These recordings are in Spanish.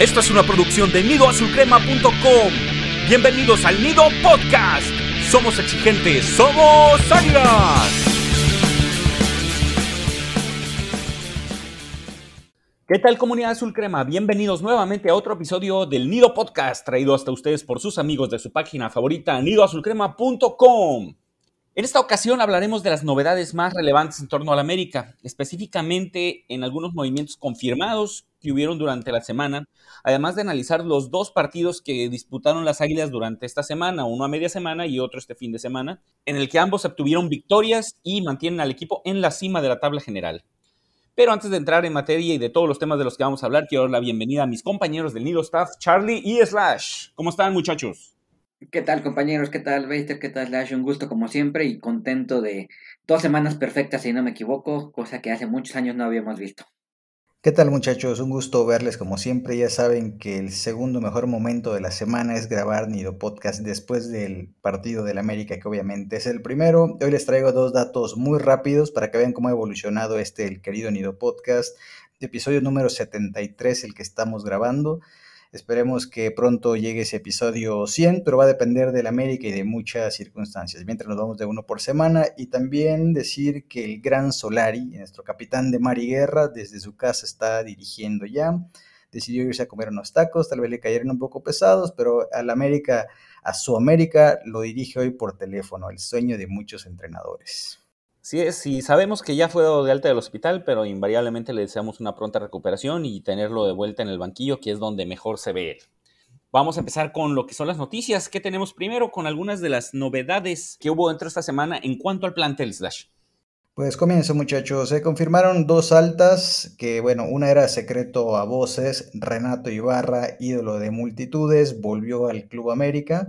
Esto es una producción de nidoazulcrema.com. Bienvenidos al Nido Podcast. Somos exigentes, somos águilas. ¿Qué tal comunidad azul crema? Bienvenidos nuevamente a otro episodio del Nido Podcast, traído hasta ustedes por sus amigos de su página favorita, nidoazulcrema.com. En esta ocasión hablaremos de las novedades más relevantes en torno a la América, específicamente en algunos movimientos confirmados que hubieron durante la semana, además de analizar los dos partidos que disputaron las Águilas durante esta semana, uno a media semana y otro este fin de semana, en el que ambos obtuvieron victorias y mantienen al equipo en la cima de la tabla general. Pero antes de entrar en materia y de todos los temas de los que vamos a hablar, quiero dar la bienvenida a mis compañeros del Nido Staff, Charlie y Slash. ¿Cómo están, muchachos? ¿Qué tal compañeros? ¿Qué tal Baster? ¿Qué tal Slash? Un gusto como siempre y contento de dos semanas perfectas si no me equivoco, cosa que hace muchos años no habíamos visto. ¿Qué tal muchachos? Un gusto verles como siempre. Ya saben que el segundo mejor momento de la semana es grabar Nido Podcast después del partido del América, que obviamente es el primero. Hoy les traigo dos datos muy rápidos para que vean cómo ha evolucionado este el querido Nido Podcast. Episodio número 73, el que estamos grabando. Esperemos que pronto llegue ese episodio 100, pero va a depender del América y de muchas circunstancias. Mientras nos vamos de uno por semana y también decir que el gran Solari, nuestro capitán de mar y guerra, desde su casa está dirigiendo ya. Decidió irse a comer unos tacos, tal vez le cayeron un poco pesados, pero al América, a su América, lo dirige hoy por teléfono, el sueño de muchos entrenadores. Sí, sí, sabemos que ya fue dado de alta del hospital, pero invariablemente le deseamos una pronta recuperación y tenerlo de vuelta en el banquillo, que es donde mejor se ve. Vamos a empezar con lo que son las noticias. ¿Qué tenemos primero con algunas de las novedades que hubo dentro de esta semana en cuanto al plantel Slash? Pues comienzo muchachos, se confirmaron dos altas, que bueno, una era secreto a voces, Renato Ibarra, ídolo de multitudes, volvió al Club América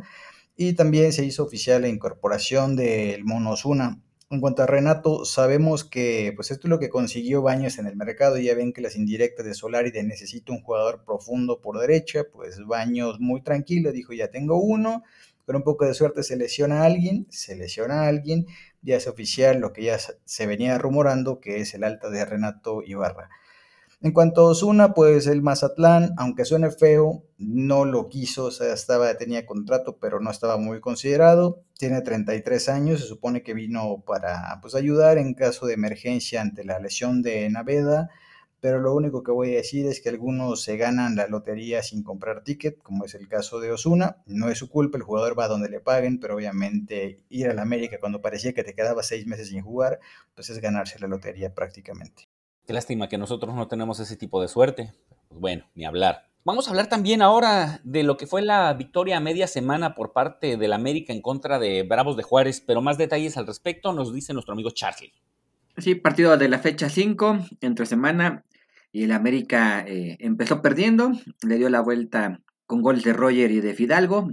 y también se hizo oficial la incorporación del Mono Osuna. En cuanto a Renato, sabemos que pues esto es lo que consiguió Baños en el mercado. Ya ven que las indirectas de Solari de necesito un jugador profundo por derecha, pues Baños muy tranquilo dijo ya tengo uno, con un poco de suerte se lesiona a alguien, se lesiona a alguien, ya es oficial lo que ya se venía rumorando que es el alta de Renato Ibarra. En cuanto a Osuna, pues el Mazatlán, aunque suene feo, no lo quiso, o sea, estaba, tenía contrato, pero no estaba muy considerado. Tiene 33 años, se supone que vino para pues, ayudar en caso de emergencia ante la lesión de Naveda, pero lo único que voy a decir es que algunos se ganan la lotería sin comprar ticket, como es el caso de Osuna. No es su culpa, el jugador va donde le paguen, pero obviamente ir a la América cuando parecía que te quedaba seis meses sin jugar, pues es ganarse la lotería prácticamente. Qué lástima que nosotros no tenemos ese tipo de suerte. Pues bueno, ni hablar. Vamos a hablar también ahora de lo que fue la victoria a media semana por parte del América en contra de Bravos de Juárez, pero más detalles al respecto nos dice nuestro amigo Charlie. Sí, partido de la fecha 5, entre semana, y el América eh, empezó perdiendo, le dio la vuelta con goles de Roger y de Fidalgo,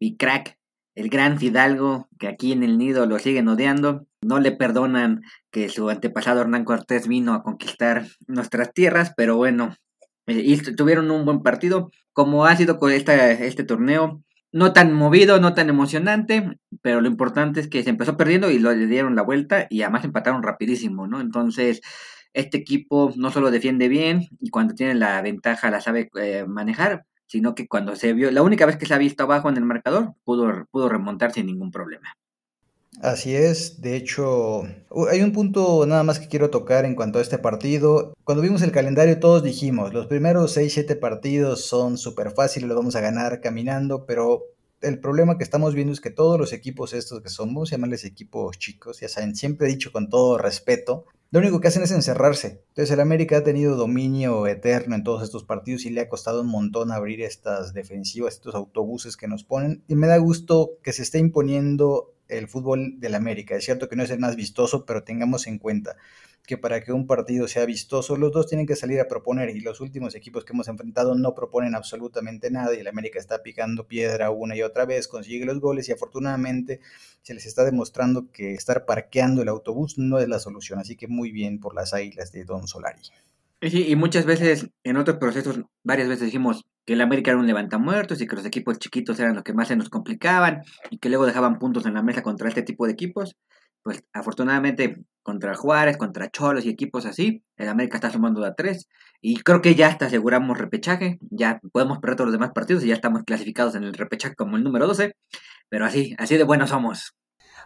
mi crack el gran Fidalgo, que aquí en el nido lo siguen odiando, no le perdonan que su antepasado Hernán Cortés vino a conquistar nuestras tierras, pero bueno, eh, y tuvieron un buen partido, como ha sido con este torneo, no tan movido, no tan emocionante, pero lo importante es que se empezó perdiendo y lo le dieron la vuelta y además empataron rapidísimo, ¿no? Entonces, este equipo no solo defiende bien y cuando tiene la ventaja la sabe eh, manejar, sino que cuando se vio, la única vez que se ha visto abajo en el marcador, pudo, pudo remontar sin ningún problema. Así es, de hecho, hay un punto nada más que quiero tocar en cuanto a este partido. Cuando vimos el calendario todos dijimos, los primeros 6-7 partidos son súper fáciles, los vamos a ganar caminando, pero el problema que estamos viendo es que todos los equipos estos que somos, llamarles equipos chicos, ya saben, siempre he dicho con todo respeto, lo único que hacen es encerrarse. Entonces el América ha tenido dominio eterno en todos estos partidos y le ha costado un montón abrir estas defensivas, estos autobuses que nos ponen. Y me da gusto que se esté imponiendo el fútbol del América. Es cierto que no es el más vistoso, pero tengamos en cuenta que para que un partido sea vistoso, los dos tienen que salir a proponer y los últimos equipos que hemos enfrentado no proponen absolutamente nada y el América está picando piedra una y otra vez, consigue los goles y afortunadamente se les está demostrando que estar parqueando el autobús no es la solución, así que muy bien por las águilas de Don Solari. Sí, y muchas veces en otros procesos, varias veces dijimos que el América era un levantamuertos y que los equipos chiquitos eran los que más se nos complicaban y que luego dejaban puntos en la mesa contra este tipo de equipos. pues afortunadamente contra Juárez, contra Cholos y equipos así, el América está sumando a tres. Y creo que ya hasta aseguramos repechaje, ya podemos perder todos los demás partidos y ya estamos clasificados en el repechaje como el número 12. Pero así, así de buenos somos.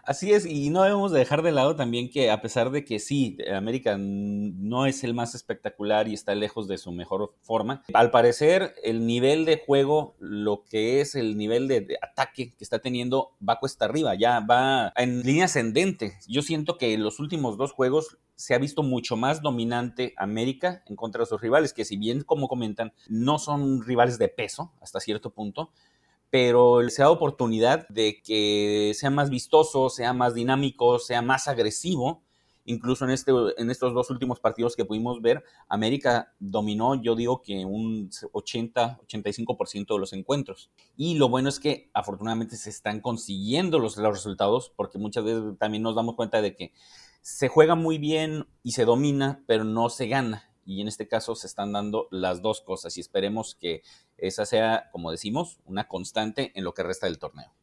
Así es, y no debemos dejar de lado también que a pesar de que sí, América no es el más espectacular y está lejos de su mejor forma, al parecer el nivel de juego, lo que es el nivel de, ataque que está teniendo, va cuesta arriba, ya va en línea ascendente. Yo siento que en los últimos dos juegos se ha visto mucho más dominante América en contra de sus rivales, que si bien como comentan, no son rivales de peso hasta cierto punto, pero se da oportunidad de que sea más vistoso, sea más dinámico, sea más agresivo. Incluso en, este, en estos dos últimos partidos que pudimos ver, América dominó, yo digo que un 80-85% de los encuentros. Y lo bueno es que afortunadamente se están consiguiendo los, los resultados, porque muchas veces también nos damos cuenta de que se juega muy bien y se domina, pero no se gana y en este caso se están dando las dos cosas y esperemos que esa sea, como decimos, una constante en lo que resta del torneo.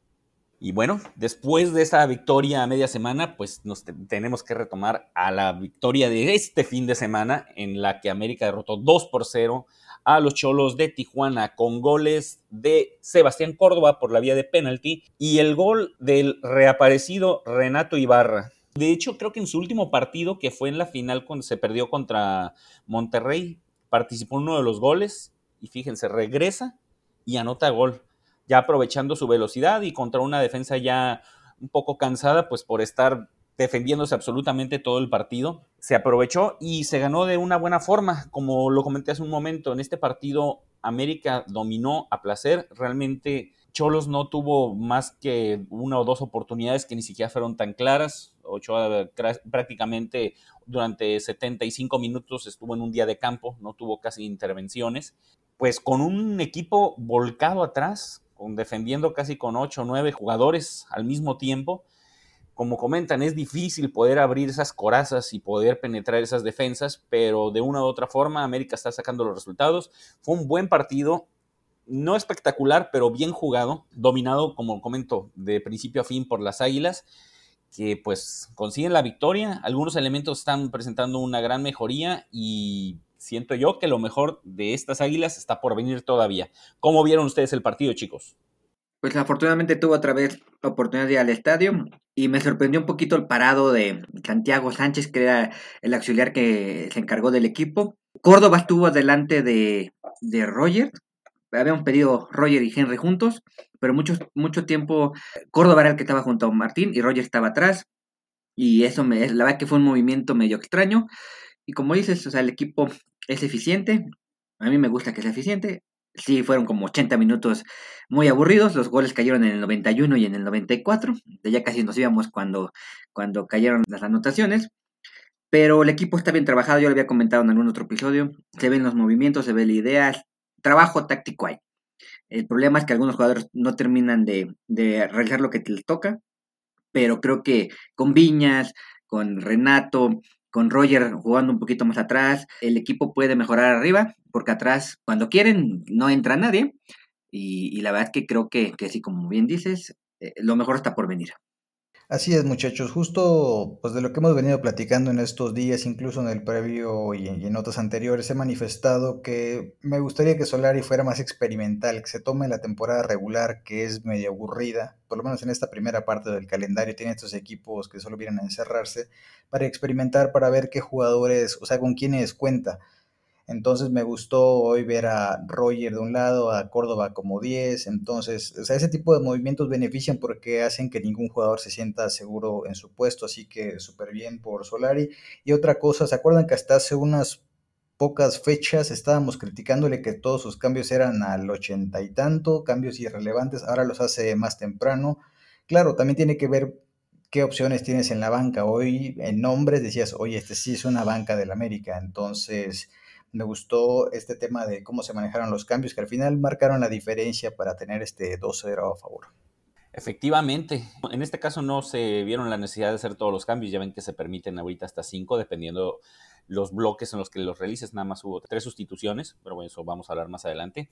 Y bueno, después de esa victoria a media semana, pues nos tenemos que retomar a la victoria de este fin de semana en la que América derrotó 2 por 0 a los Cholos de Tijuana con goles de Sebastián Córdoba por la vía de penalti y el gol del reaparecido Renato Ibarra. De hecho, creo que en su último partido, que fue en la final cuando se perdió contra Monterrey, participó en uno de los goles y fíjense, regresa y anota gol, ya aprovechando su velocidad y contra una defensa ya un poco cansada, pues por estar defendiéndose absolutamente todo el partido. Se aprovechó y se ganó de una buena forma, como lo comenté hace un momento. En este partido, América dominó a placer, realmente Cholos no tuvo más que una o dos oportunidades que ni siquiera fueron tan claras. Ochoa prácticamente durante 75 minutos estuvo en un día de campo, no tuvo casi intervenciones. Pues con un equipo volcado atrás, con, defendiendo casi con 8 o 9 jugadores al mismo tiempo, como comentan, es difícil poder abrir esas corazas y poder penetrar esas defensas, pero de una u otra forma América está sacando los resultados. Fue un buen partido, no espectacular, pero bien jugado, dominado, como comento, de principio a fin por las Águilas, que pues consiguen la victoria. Algunos elementos están presentando una gran mejoría y siento yo que lo mejor de estas Águilas está por venir todavía. ¿Cómo vieron ustedes el partido, chicos? Pues afortunadamente tuvo otra vez oportunidad de ir al estadio y me sorprendió un poquito el parado de Santiago Sánchez, que era el auxiliar que se encargó del equipo. Córdoba estuvo delante de, de Roger, habíamos pedido Roger y Henry juntos, pero mucho, mucho tiempo Córdoba era el que estaba junto a Martín y Roger estaba atrás. Y eso me, la verdad que fue un movimiento medio extraño. Y como dices, o sea, el equipo es eficiente. A mí me gusta que sea eficiente. Sí, fueron como 80 minutos muy aburridos. Los goles cayeron en el 91 y en el 94. Ya casi nos íbamos cuando, cuando cayeron las anotaciones. Pero el equipo está bien trabajado, yo lo había comentado en algún otro episodio. Se ven los movimientos, se ve la idea, trabajo táctico hay. El problema es que algunos jugadores no terminan de, realizar lo que les toca, pero creo que con Viñas, con Renato, con Roger jugando un poquito más atrás, el equipo puede mejorar arriba, porque atrás, cuando quieren, no entra nadie. Y, la verdad es que creo que, que sí, como bien dices, eh, lo mejor está por venir. Así es, muchachos. Justo pues de lo que hemos venido platicando en estos días, incluso en el previo y en, otros anteriores, he manifestado que me gustaría que Solari fuera más experimental, que se tome la temporada regular, que es medio aburrida, por lo menos en esta primera parte del calendario, tiene estos equipos que solo vienen a encerrarse, para experimentar, para ver qué jugadores, o sea, con quiénes cuenta. Entonces me gustó hoy ver a Roger de un lado, a Córdoba como 10. Entonces, o sea, ese tipo de movimientos benefician porque hacen que ningún jugador se sienta seguro en su puesto. Así que súper bien por Solari. Y otra cosa, ¿se acuerdan que hasta hace unas pocas fechas estábamos criticándole que todos sus cambios eran al ochenta y tanto, cambios irrelevantes, ahora los hace más temprano. Claro, también tiene que ver qué opciones tienes en la banca. Hoy en nombres decías, oye, este sí es una banca del América, entonces me gustó este tema de cómo se manejaron los cambios, que al final marcaron la diferencia para tener este 2-0 a favor. Efectivamente, en este caso no se vieron la necesidad de hacer todos los cambios, ya ven que se permiten ahorita hasta 5, dependiendo los bloques en los que los realices, nada más hubo tres sustituciones, pero bueno, eso vamos a hablar más adelante.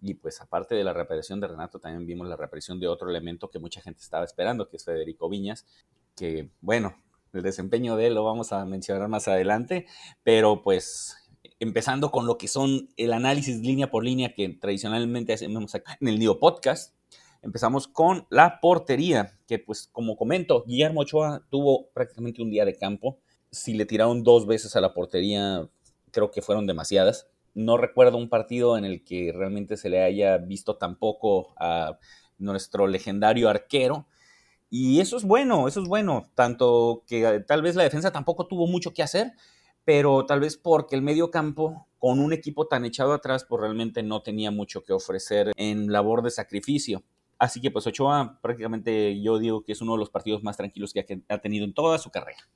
Y pues aparte de la reaparición de Renato, también vimos la reaparición de otro elemento que mucha gente estaba esperando, que es Federico Viñas, que bueno, el desempeño de él lo vamos a mencionar más adelante, pero pues empezando con lo que son el análisis línea por línea que tradicionalmente hacemos en el Nido Podcast. Empezamos con la portería, que pues como comento, Guillermo Ochoa tuvo prácticamente un día de campo. Si le tiraron dos veces a la portería, creo que fueron demasiadas. No recuerdo un partido en el que realmente se le haya visto tampoco a nuestro legendario arquero. Y eso es bueno, eso es bueno. Tanto que tal vez la defensa tampoco tuvo mucho que hacer, pero tal vez porque el medio campo, con un equipo tan echado atrás, pues realmente no tenía mucho que ofrecer en labor de sacrificio. Así que pues Ochoa prácticamente yo digo que es uno de los partidos más tranquilos que ha tenido en toda su carrera.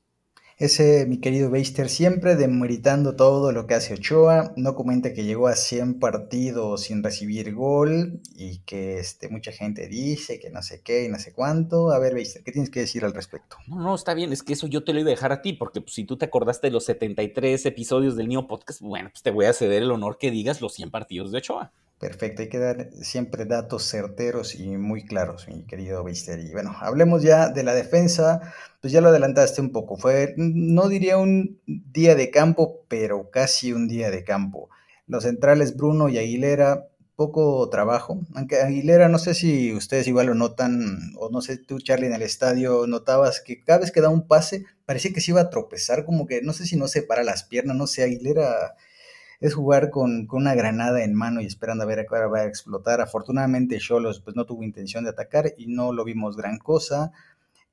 Ese, mi querido Beister, siempre demeritando todo lo que hace Ochoa. No comenta que llegó a 100 partidos sin recibir gol y que este, mucha gente dice que no sé qué y no sé cuánto. A ver, Beister, ¿qué tienes que decir al respecto? No, no, está bien. Es que eso yo te lo iba a dejar a ti, porque pues, si tú te acordaste de los 73 episodios del Neo Podcast, bueno, pues te voy a ceder el honor que digas los 100 partidos de Ochoa. Perfecto, hay que dar siempre datos certeros y muy claros, mi querido Beister. Y bueno, hablemos ya de la defensa, pues ya lo adelantaste un poco. Fue, no diría un día de campo, pero casi un día de campo. Los centrales Bruno y Aguilera, poco trabajo. Aunque Aguilera, no sé si ustedes igual lo notan, o no sé, tú Charlie en el estadio notabas que cada vez que da un pase, parecía que se iba a tropezar, como que no sé si no se para las piernas, no sé, Aguilera es jugar con, una granada en mano y esperando a ver a qué hora va a explotar. Afortunadamente Cholos pues no tuvo intención de atacar y no lo vimos gran cosa.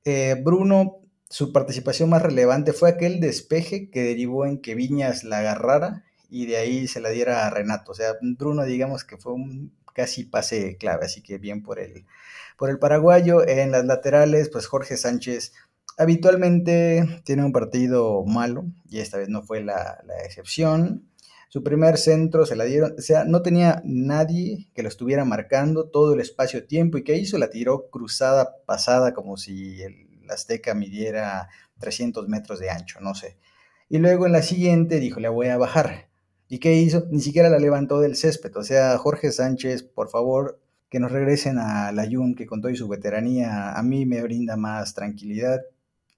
Eh, Bruno, su participación más relevante fue aquel despeje que derivó en que Viñas la agarrara y de ahí se la diera a Renato. O sea, Bruno digamos que fue un casi pase clave, así que bien por el, por el paraguayo. En las laterales, pues Jorge Sánchez habitualmente tiene un partido malo y esta vez no fue la excepción. Su primer centro se la dieron, o sea, no tenía nadie que lo estuviera marcando todo el espacio-tiempo y que hizo la tiró cruzada, pasada, como si el Azteca midiera 300 metros de ancho, no sé. Y luego en la siguiente dijo, le voy a bajar. ¿Y qué hizo? Ni siquiera la levantó del césped. O sea, Jorge Sánchez, por favor, que nos regresen a la Jun, que con toda su veteranía a mí me brinda más tranquilidad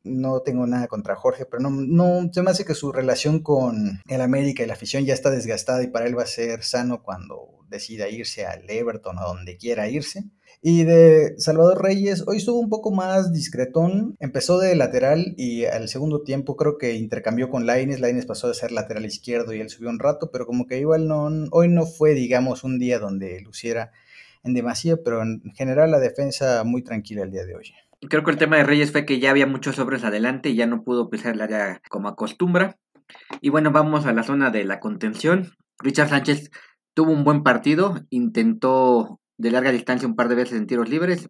no tengo nada contra Jorge, pero no, no, se me hace que su relación con el América y la afición ya está desgastada y para él va a ser sano cuando decida irse al Everton o donde quiera irse. Y de Salvador Reyes, hoy estuvo un poco más discretón, empezó de lateral y al segundo tiempo creo que intercambió con Laines, Laines pasó de ser lateral izquierdo y él subió un rato, pero como que igual no, hoy no fue digamos un día donde luciera en demasía, pero en general la defensa muy tranquila el día de hoy. Creo que el tema de Reyes fue que ya había muchos sobres adelante y ya no pudo pisar el área como acostumbra. Y bueno, vamos a la zona de la contención. Richard Sánchez tuvo un buen partido, intentó de larga distancia un par de veces en tiros libres.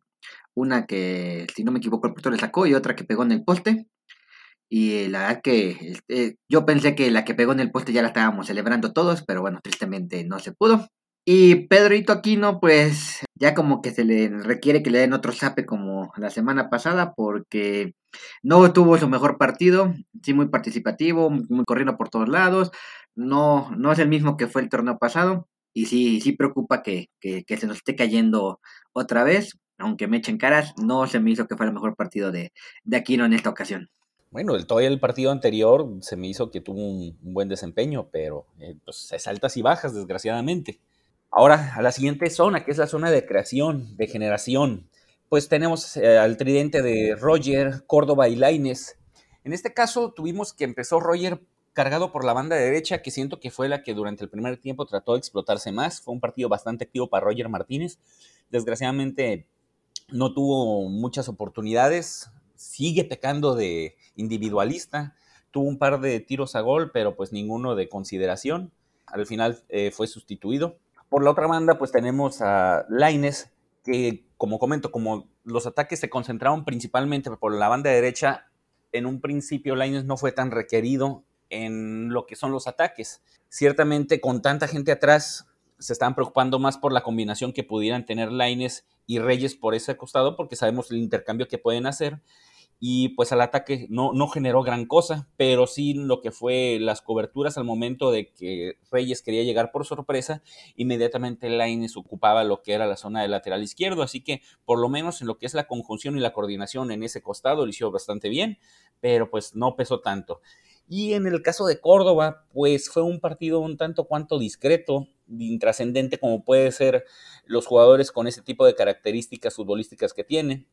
Una que, si no me equivoco, el portero le sacó y otra que pegó en el poste. Y la verdad que este, yo pensé que la que pegó en el poste ya la estábamos celebrando todos, pero bueno, tristemente no se pudo. Y Pedrito Aquino, pues ya como que se le requiere que le den otro zape como la semana pasada, porque no tuvo su mejor partido, sí muy participativo, muy corriendo por todos lados, no, no es el mismo que fue el torneo pasado, y sí, sí preocupa que, que, se nos esté cayendo otra vez, aunque me echen caras, no se me hizo que fuera el mejor partido de, de Aquino en esta ocasión. Bueno, el, todavía el partido anterior se me hizo que tuvo un, buen desempeño, pero eh, pues es altas y bajas, desgraciadamente. Ahora, a la siguiente zona, que es la zona de creación, de generación, pues tenemos eh, al tridente de Roger, Córdoba y Laines. En este caso tuvimos que empezó Roger cargado por la banda derecha, que siento que fue la que durante el primer tiempo trató de explotarse más. Fue un partido bastante activo para Roger Martínez. Desgraciadamente no tuvo muchas oportunidades. Sigue pecando de individualista. Tuvo un par de tiros a gol, pero pues ninguno de consideración. Al final eh, fue sustituido. Por la otra banda, pues tenemos a Laines, que como comento, como los ataques se concentraron principalmente por la banda derecha, en un principio Laines no fue tan requerido en lo que son los ataques. Ciertamente con tanta gente atrás se estaban preocupando más por la combinación que pudieran tener Laines y Reyes por ese costado, porque sabemos el intercambio que pueden hacer. Y pues al ataque no, no generó gran cosa, pero sí lo que fue las coberturas al momento de que Reyes quería llegar por sorpresa, inmediatamente Laines ocupaba lo que era la zona de lateral izquierdo, así que por lo menos en lo que es la conjunción y la coordinación en ese costado lo hizo bastante bien, pero pues no pesó tanto. Y en el caso de Córdoba, pues fue un partido un tanto cuanto discreto, intrascendente como puede ser los jugadores con ese tipo de características futbolísticas que tiene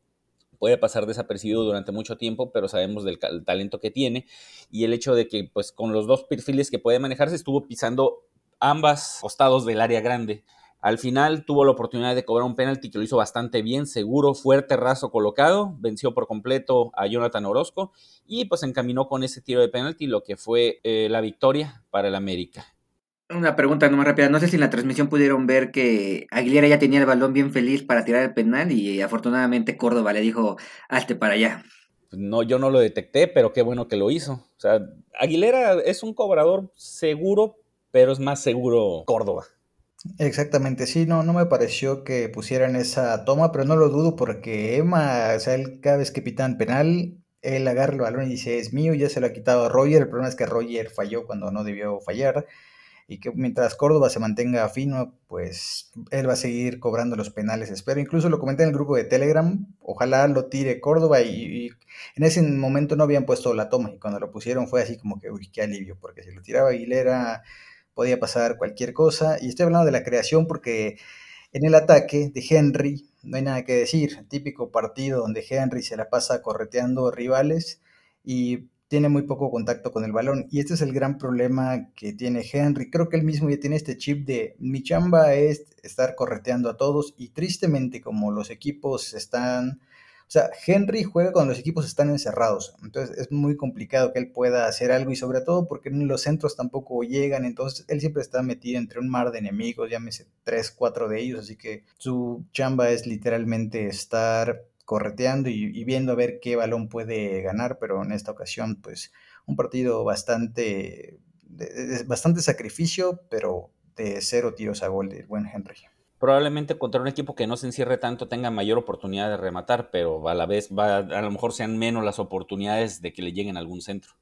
puede pasar desapercibido durante mucho tiempo, pero sabemos del talento que tiene y el hecho de que pues con los dos perfiles que puede manejarse estuvo pisando ambas costados del área grande. Al final tuvo la oportunidad de cobrar un penalti que lo hizo bastante bien, seguro, fuerte, raso colocado, venció por completo a Jonathan Orozco y pues encaminó con ese tiro de penalti lo que fue eh, la victoria para el América. Una pregunta no más rápida. No sé si en la transmisión pudieron ver que Aguilera ya tenía el balón bien feliz para tirar el penal y afortunadamente Córdoba le dijo, hazte para allá. No, yo no lo detecté, pero qué bueno que lo hizo. O sea, Aguilera es un cobrador seguro, pero es más seguro Córdoba. Exactamente, sí, no, no me pareció que pusieran esa toma, pero no lo dudo porque Emma, o sea, él, cada vez que pitan penal, él agarra el balón y dice, es mío, ya se lo ha quitado a Roger, el problema es que Roger falló cuando no debió fallar y que mientras Córdoba se mantenga fino, pues él va a seguir cobrando los penales, espero. Incluso lo comenté en el grupo de Telegram, ojalá lo tire Córdoba y, en ese momento no habían puesto la toma y cuando lo pusieron fue así como que, uy, qué alivio, porque si lo tiraba Aguilera podía pasar cualquier cosa. Y estoy hablando de la creación porque en el ataque de Henry no hay nada que decir, típico partido donde Henry se la pasa correteando rivales y tiene muy poco contacto con el balón. Y este es el gran problema que tiene Henry. Creo que él mismo ya tiene este chip de mi chamba es estar correteando a todos y tristemente como los equipos están... O sea, Henry juega cuando los equipos están encerrados, entonces es muy complicado que él pueda hacer algo y sobre todo porque los centros tampoco llegan, entonces él siempre está metido entre un mar de enemigos, llámese tres, cuatro de ellos, así que su chamba es literalmente estar correteando y, viendo a ver qué balón puede ganar, pero en esta ocasión, pues un partido bastante, de, bastante sacrificio, pero de cero tiros a gol del buen Henry. Probablemente contra un equipo que no se encierre tanto tenga mayor oportunidad de rematar, pero a la vez va, a lo mejor sean menos las oportunidades de que le lleguen a algún centro.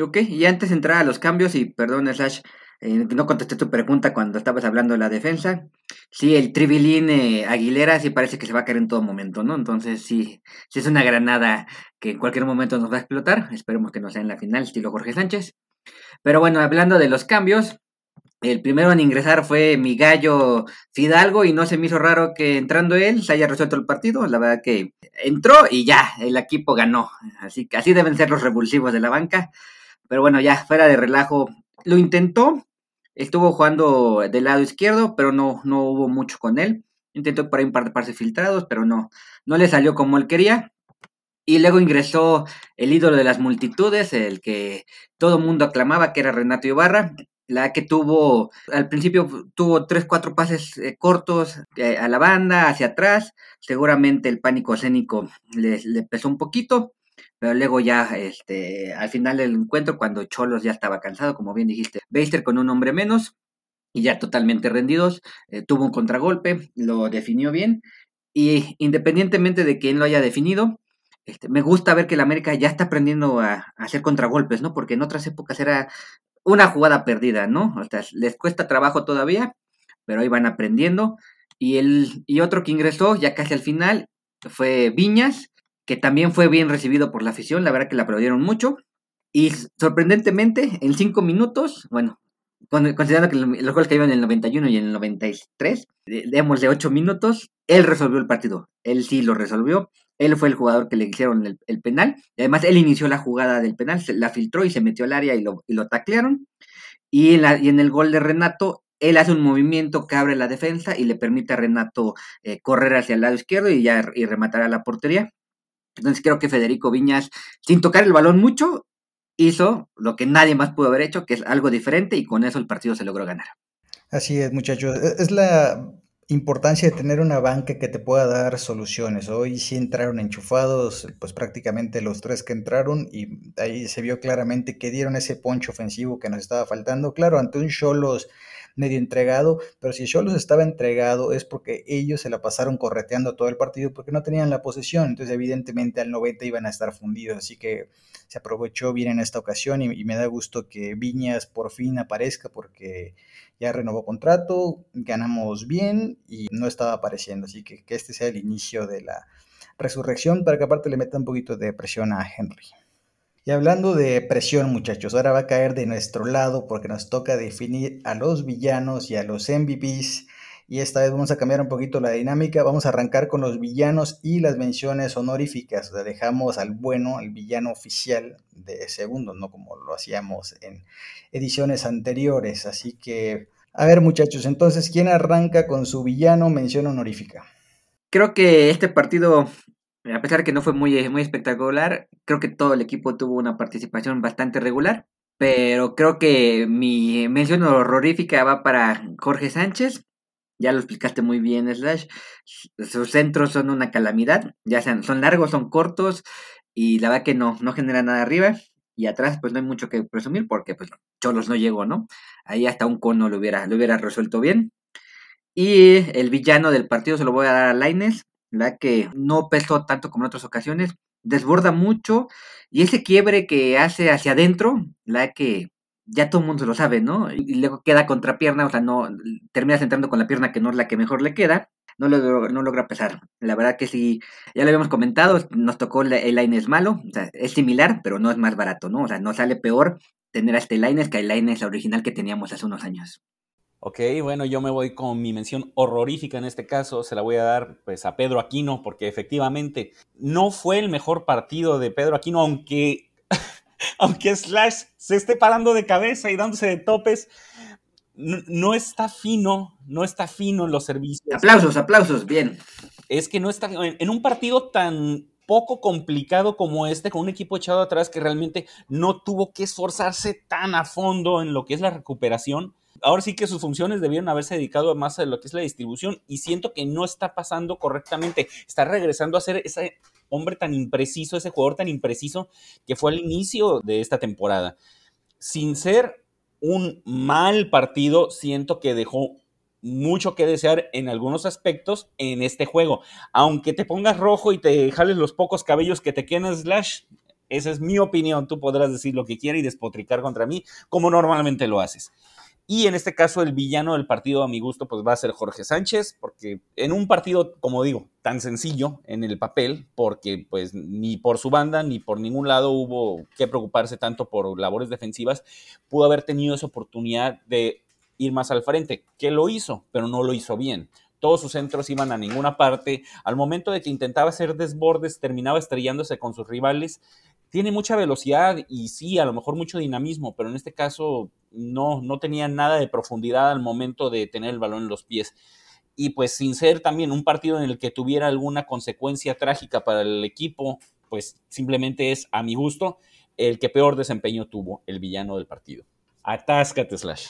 Ok, y antes de entrar a los cambios, y perdón, Slash, eh, no contesté tu pregunta cuando estabas hablando de la defensa. Sí, el Tribilín eh, Aguilera sí parece que se va a caer en todo momento, ¿no? Entonces sí, sí es una granada que en cualquier momento nos va a explotar. Esperemos que no sea en la final, estilo Jorge Sánchez. Pero bueno, hablando de los cambios, el primero en ingresar fue mi gallo Fidalgo y no se me hizo raro que entrando él se haya resuelto el partido. La verdad que entró y ya, el equipo ganó. Así que así deben ser los revulsivos de la banca. Pero bueno, ya fuera de relajo, lo intentó, Estuvo jugando del lado izquierdo, pero no, no hubo mucho con él. Intentó por ahí un par de pases filtrados, pero no, no le salió como él quería. Y luego ingresó el ídolo de las multitudes, el que todo mundo aclamaba, que era Renato Ibarra, la que tuvo, al principio tuvo tres, cuatro pases eh, cortos eh, a la banda, hacia atrás. Seguramente el pánico escénico le, le pesó un poquito. Pero luego ya, este, al final del encuentro, cuando Cholos ya estaba cansado, como bien dijiste, Beister con un hombre menos y ya totalmente rendidos, eh, tuvo un contragolpe, lo definió bien. Y independientemente de quién lo haya definido, este, me gusta ver que el América ya está aprendiendo a, hacer contragolpes, ¿no? Porque en otras épocas era una jugada perdida, ¿no? Les cuesta trabajo todavía, pero ahí van aprendiendo. Y, el, y otro que ingresó ya casi al final fue Viñas, que también fue bien recibido por la afición, la verdad que le aplaudieron mucho. Y sorprendentemente, en cinco minutos, bueno, considerando que los goles que iban en el 91 y en el 93, digamos de ocho minutos, él resolvió el partido. Él sí lo resolvió. Él fue el jugador que le hicieron el, penal. Además, él inició la jugada del penal, se, la filtró y se metió al área y lo, y lo taclearon. Y en, la, y en el gol de Renato, él hace un movimiento que abre la defensa y le permite a Renato eh, correr hacia el lado izquierdo y ya y rematar a la portería. Entonces creo que Federico Viñas, sin tocar el balón mucho, hizo lo que nadie más pudo haber hecho, que es algo diferente, y con eso el partido se logró ganar. Así es, muchachos. E-, es la importancia de tener una banca que te pueda dar soluciones. Hoy sí entraron enchufados, pues prácticamente los tres que entraron, y ahí se vio claramente que dieron ese poncho ofensivo que nos estaba faltando. Claro, ante un Cholos medio entregado, pero si Cholos estaba entregado es porque ellos se la pasaron correteando todo el partido porque no tenían la posesión, entonces evidentemente al 90 iban a estar fundidos, así que se aprovechó bien en esta ocasión y, me da gusto que Viñas por fin aparezca porque ya renovó contrato, ganamos bien y no estaba apareciendo, así que que este sea el inicio de la resurrección para que aparte le meta un poquito de presión a Henry. Y hablando de presión, muchachos, ahora va a caer de nuestro lado porque nos toca definir a los villanos y a los MVPs. Y esta vez vamos a cambiar un poquito la dinámica. Vamos a arrancar con los villanos y las menciones honoríficas. O dejamos al bueno, al villano oficial de segundo, no como lo hacíamos en ediciones anteriores. Así que, a ver, muchachos, entonces, ¿quién arranca con su villano mención honorífica? Creo que este partido a pesar de que no fue muy, muy espectacular, creo que todo el equipo tuvo una participación bastante regular. Pero creo que mi mención horrorífica va para Jorge Sánchez. Ya lo explicaste muy bien, Slash. Sus centros son una calamidad. Ya sean, son largos, son cortos. Y la verdad que no, no genera nada arriba. Y atrás, pues no hay mucho que presumir porque pues Cholos no llegó, ¿no? Ahí hasta un cono lo hubiera, lo hubiera resuelto bien. Y el villano del partido se lo voy a dar a Laines la que no pesó tanto como en otras ocasiones, desborda mucho y ese quiebre que hace hacia adentro, la que ya todo el mundo lo sabe, ¿no? Y luego queda contrapierna, o sea, no terminas entrando con la pierna que no es la que mejor le queda, no, lo, no logra pesar. La verdad que sí, ya lo habíamos comentado, nos tocó el Lines malo, o sea, es similar, pero no es más barato, ¿no? O sea, no sale peor tener a este Lines que el Lines original que teníamos hace unos años. Ok, bueno, yo me voy con mi mención horrorífica en este caso, se la voy a dar pues a Pedro Aquino, porque efectivamente no fue el mejor partido de Pedro Aquino, aunque, aunque Slash se esté parando de cabeza y dándose de topes, no, está fino, no está fino en los servicios. Aplausos, aplausos, bien. Es que no está en, en un partido tan poco complicado como este, con un equipo echado atrás que realmente no tuvo que esforzarse tan a fondo en lo que es la recuperación ahora sí que sus funciones debieron haberse dedicado más a lo que es la distribución y siento que no está pasando correctamente. Está regresando a ser ese hombre tan impreciso, ese jugador tan impreciso que fue al inicio de esta temporada. Sin ser un mal partido, siento que dejó mucho que desear en algunos aspectos en este juego. Aunque te pongas rojo y te jales los pocos cabellos que te quedan Slash, esa es mi opinión. Tú podrás decir lo que quieras y despotricar contra mí, como normalmente lo haces. Y en este caso el villano del partido a mi gusto pues va a ser Jorge Sánchez, porque en un partido, como digo, tan sencillo en el papel, porque pues ni por su banda ni por ningún lado hubo que preocuparse tanto por labores defensivas, pudo haber tenido esa oportunidad de ir más al frente, que lo hizo, pero no lo hizo bien. Todos sus centros iban a ninguna parte. Al momento de que intentaba hacer desbordes, terminaba estrellándose con sus rivales tiene mucha velocidad y sí, a lo mejor mucho dinamismo, pero en este caso no, no tenía nada de profundidad al momento de tener el balón en los pies. Y pues sin ser también un partido en el que tuviera alguna consecuencia trágica para el equipo, pues simplemente es a mi gusto el que peor desempeño tuvo el villano del partido. Atáscate, Slash.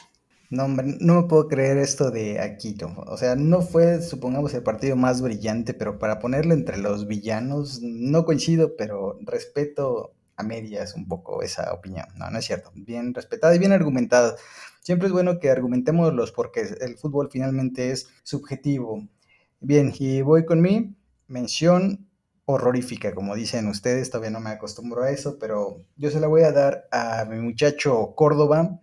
No, no me puedo creer esto de Aquito. O sea, no fue, supongamos, el partido más brillante, pero para ponerlo entre los villanos, no coincido, pero respeto a medias un poco esa opinión. No, no es cierto. Bien respetada y bien argumentada. Siempre es bueno que argumentemos los porque el fútbol finalmente es subjetivo. Bien, y voy con mi mención horrorífica, como dicen ustedes, todavía no me acostumbro a eso, pero yo se la voy a dar a mi muchacho Córdoba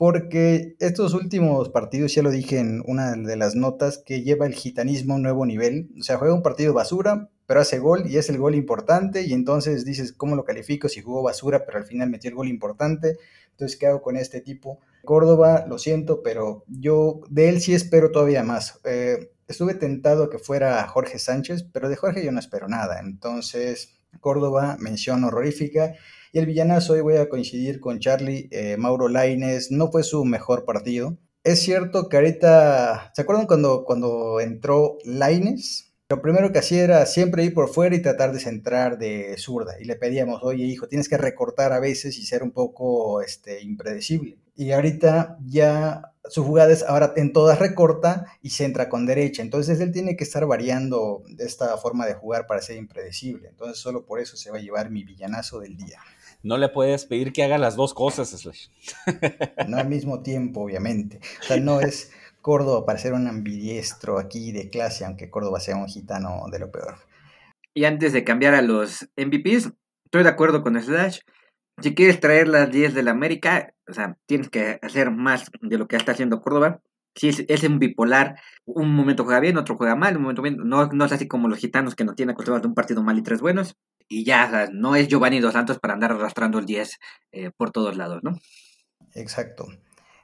porque estos últimos partidos, ya lo dije en una de las notas, que lleva el gitanismo a un nuevo nivel. O sea, juega un partido basura, pero hace gol y es el gol importante. Y entonces dices, ¿cómo lo califico si jugó basura, pero al final metió el gol importante? Entonces, ¿qué hago con este tipo? Córdoba, lo siento, pero yo de él sí espero todavía más. Eh, estuve tentado que fuera Jorge Sánchez, pero de Jorge yo no espero nada. Entonces, Córdoba, mención horrorífica. Y el villanazo, hoy voy a coincidir con Charlie, eh, Mauro Laines, no fue su mejor partido. Es cierto que ahorita, ¿se acuerdan cuando, cuando entró Laines? Lo primero que hacía era siempre ir por fuera y tratar de centrar de zurda. Y le pedíamos, oye hijo, tienes que recortar a veces y ser un poco este, impredecible. Y ahorita ya su jugada es ahora en todas recorta y centra con derecha. Entonces él tiene que estar variando esta forma de jugar para ser impredecible. Entonces solo por eso se va a llevar mi villanazo del día. No le puedes pedir que haga las dos cosas, Slash. No al mismo tiempo, obviamente. O sea, no es Córdoba para ser un ambidiestro aquí de clase, aunque Córdoba sea un gitano de lo peor. Y antes de cambiar a los MVPs, estoy de acuerdo con Slash. Si quieres traer las 10 de la América, o sea, tienes que hacer más de lo que está haciendo Córdoba. Si es, es un bipolar, un momento juega bien, otro juega mal, un momento bien. No, no es así como los gitanos que no tienen acostumbrados de un partido mal y tres buenos. Y ya, no es Giovanni Dos Santos para andar arrastrando el 10 eh, por todos lados, ¿no? Exacto.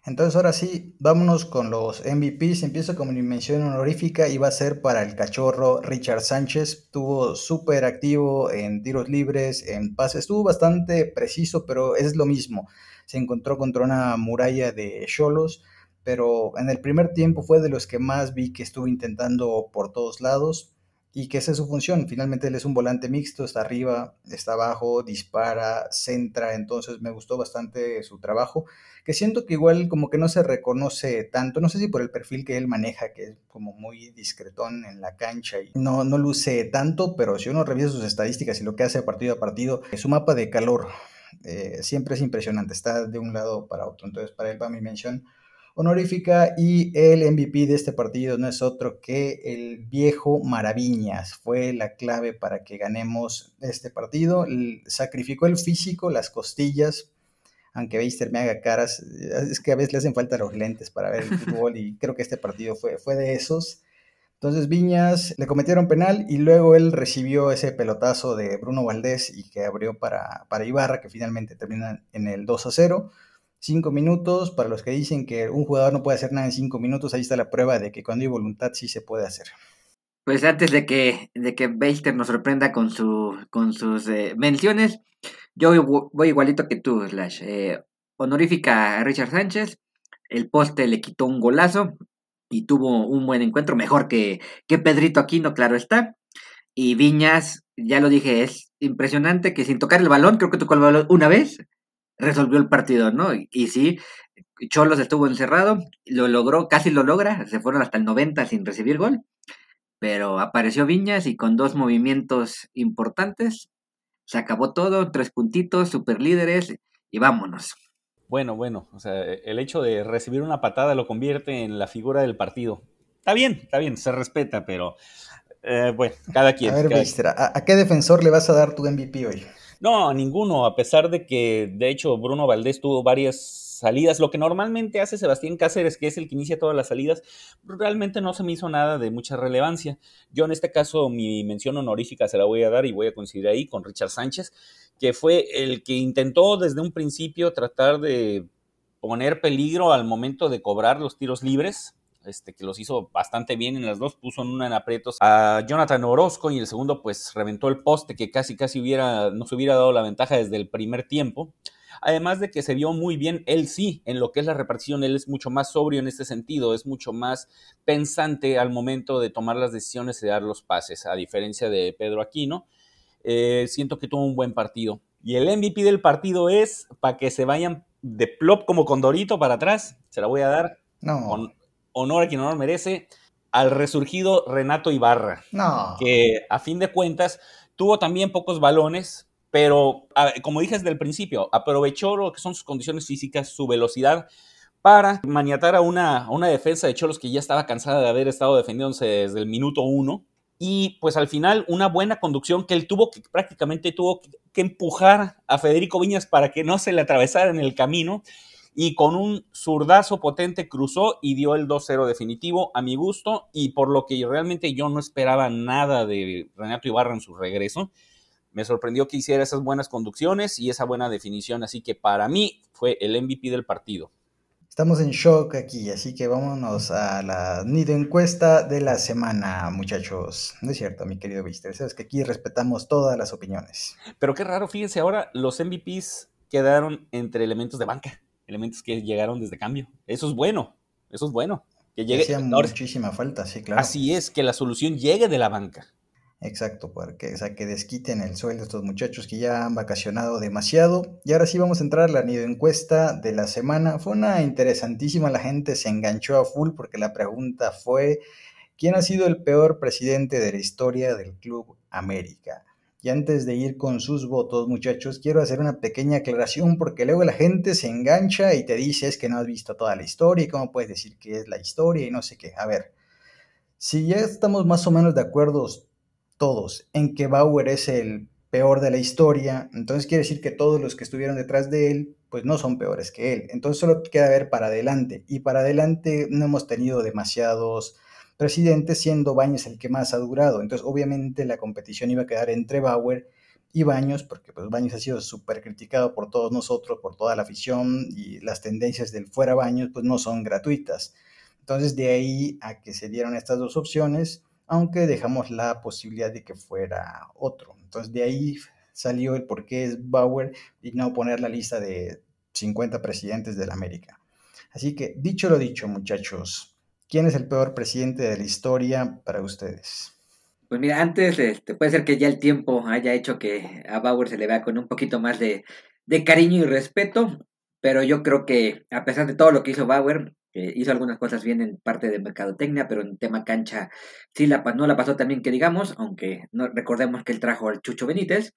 Entonces ahora sí, vámonos con los MVPs. Empiezo con mi mención honorífica y va a ser para el cachorro Richard Sánchez. Estuvo súper activo en tiros libres, en pases. Estuvo bastante preciso, pero es lo mismo. Se encontró contra una muralla de cholos, pero en el primer tiempo fue de los que más vi que estuvo intentando por todos lados y que esa es su función. Finalmente él es un volante mixto, está arriba, está abajo, dispara, centra, entonces me gustó bastante su trabajo, que siento que igual como que no se reconoce tanto, no sé si por el perfil que él maneja, que es como muy discretón en la cancha y no, no luce tanto, pero si uno revisa sus estadísticas y lo que hace partido a partido, su mapa de calor eh, siempre es impresionante, está de un lado para otro, entonces para él va mi mención honorífica y el MVP de este partido no es otro que el viejo Maraviñas. Fue la clave para que ganemos este partido. Sacrificó el físico, las costillas, aunque Beister me haga caras, es que a veces le hacen falta los lentes para ver el fútbol y creo que este partido fue, fue de esos. Entonces Viñas le cometieron penal y luego él recibió ese pelotazo de Bruno Valdés y que abrió para, para Ibarra, que finalmente termina en el 2 a 0. Cinco minutos, para los que dicen que un jugador no puede hacer nada en cinco minutos, ahí está la prueba de que cuando hay voluntad sí se puede hacer. Pues antes de que, de que nos sorprenda con, su, con sus eh, menciones, yo voy, igualito que tú, Slash. Eh, honorífica a Richard Sánchez, el poste le quitó un golazo y tuvo un buen encuentro, mejor que, que Pedrito Aquino, claro está. Y Viñas, ya lo dije, es impresionante que sin tocar el balón, creo que tocó el balón una vez, resolvió el partido, ¿no? Y, sí, Cholos estuvo encerrado, lo logró, casi lo logra, se fueron hasta el 90 sin recibir gol, pero apareció Viñas y con dos movimientos importantes se acabó todo, tres puntitos, super líderes y vámonos. Bueno, bueno, o sea, el hecho de recibir una patada lo convierte en la figura del partido. Está bien, está bien, se respeta, pero eh, bueno, cada quien. A ver, ¿a qué defensor le vas a dar tu MVP hoy? No, ninguno, a pesar de que, de hecho, Bruno Valdés tuvo varias salidas. Lo que normalmente hace Sebastián Cáceres, que es el que inicia todas las salidas, realmente no se me hizo nada de mucha relevancia. Yo en este caso mi mención honorífica se la voy a dar y voy a coincidir ahí con Richard Sánchez, que fue el que intentó desde un principio tratar de poner peligro al momento de cobrar los tiros libres. Este, que los hizo bastante bien en las dos, puso en una en aprietos a Jonathan Orozco y el segundo pues reventó el poste que casi casi hubiera, nos hubiera dado la ventaja desde el primer tiempo. Además de que se vio muy bien él sí en lo que es la repartición, él es mucho más sobrio en este sentido, es mucho más pensante al momento de tomar las decisiones y dar los pases, a diferencia de Pedro Aquino. Eh, siento que tuvo un buen partido. Y el MVP del partido es para que se vayan de plop como Condorito para atrás. Se la voy a dar. No honor a quien honor merece, al resurgido Renato Ibarra. No. Que a fin de cuentas tuvo también pocos balones, pero como dije desde el principio, aprovechó lo que son sus condiciones físicas, su velocidad, para maniatar a una, una defensa de Cholos que ya estaba cansada de haber estado defendiéndose desde el minuto uno. Y pues al final una buena conducción que él tuvo que prácticamente tuvo que empujar a Federico Viñas para que no se le atravesara en el camino y con un zurdazo potente cruzó y dio el 2-0 definitivo a mi gusto y por lo que realmente yo no esperaba nada de Renato Ibarra en su regreso. Me sorprendió que hiciera esas buenas conducciones y esa buena definición, así que para mí fue el MVP del partido. Estamos en shock aquí, así que vámonos a la nido encuesta de la semana, muchachos. No es cierto, mi querido Víster, sabes que aquí respetamos todas las opiniones. Pero qué raro, fíjense, ahora los MVPs quedaron entre elementos de banca elementos que llegaron desde cambio. Eso es bueno, eso es bueno. Que llegue. Hacía muchísima falta, sí, claro. Así es, que la solución llegue de la banca. Exacto, porque o sea, que desquiten el sueldo de estos muchachos que ya han vacacionado demasiado. Y ahora sí vamos a entrar a la nido encuesta de la semana. Fue una interesantísima, la gente se enganchó a full porque la pregunta fue, ¿quién ha sido el peor presidente de la historia del Club América? Y antes de ir con sus votos, muchachos, quiero hacer una pequeña aclaración porque luego la gente se engancha y te dice es que no has visto toda la historia y cómo puedes decir que es la historia y no sé qué. A ver, si ya estamos más o menos de acuerdo todos en que Bauer es el peor de la historia, entonces quiere decir que todos los que estuvieron detrás de él, pues no son peores que él. Entonces solo queda ver para adelante. Y para adelante no hemos tenido demasiados presidentes, siendo Baños el que más ha durado. Entonces obviamente la competición iba a quedar entre Bauer y Baños, porque pues Baños ha sido súper criticado por todos nosotros, por toda la afición, y las tendencias del fuera Baños pues no son gratuitas. Entonces de ahí a que se dieron estas dos opciones, aunque dejamos la posibilidad de que fuera otro. Entonces de ahí salió el por qué es Bauer y no poner la lista de 50 presidentes de la América. Así que dicho lo dicho, muchachos, ¿quién es el peor presidente de la historia para ustedes? Pues mira, antes este, puede ser que ya el tiempo haya hecho que a Bauer se le vea con un poquito más de, de cariño y respeto, pero yo creo que a pesar de todo lo que hizo Bauer, hizo algunas cosas bien en parte de mercadotecnia, pero en tema cancha sí la, no la pasó también que digamos, aunque recordemos que él trajo al Chucho Benítez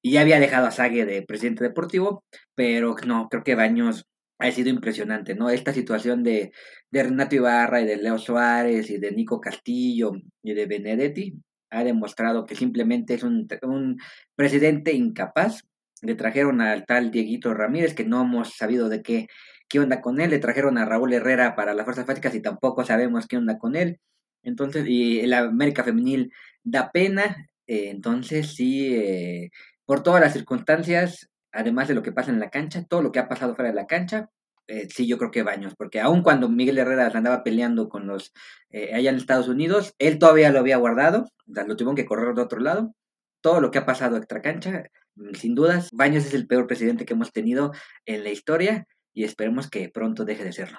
y ya había dejado a Sague de presidente deportivo, pero no, creo que Baños ha sido impresionante, ¿no? Esta situación de, de Renato Ibarra y de Leo Suárez y de Nico Castillo y de Benedetti ha demostrado que simplemente es un, un presidente incapaz. Le trajeron al tal Dieguito Ramírez, que no hemos sabido de qué qué onda con él. Le trajeron a Raúl Herrera para las fuerzas básicas y tampoco sabemos qué onda con él. Entonces, y la América Femenil da pena. Eh, entonces, sí, eh, por todas las circunstancias, además de lo que pasa en la cancha, todo lo que ha pasado fuera de la cancha, eh, sí, yo creo que Baños, porque aun cuando Miguel Herrera andaba peleando con los allá en Estados Unidos, él todavía lo había guardado, lo tuvieron que correr de otro lado. Todo lo que ha pasado extra cancha, mm, sin dudas, Baños es el peor presidente que hemos tenido en la historia y esperemos que pronto deje de serlo.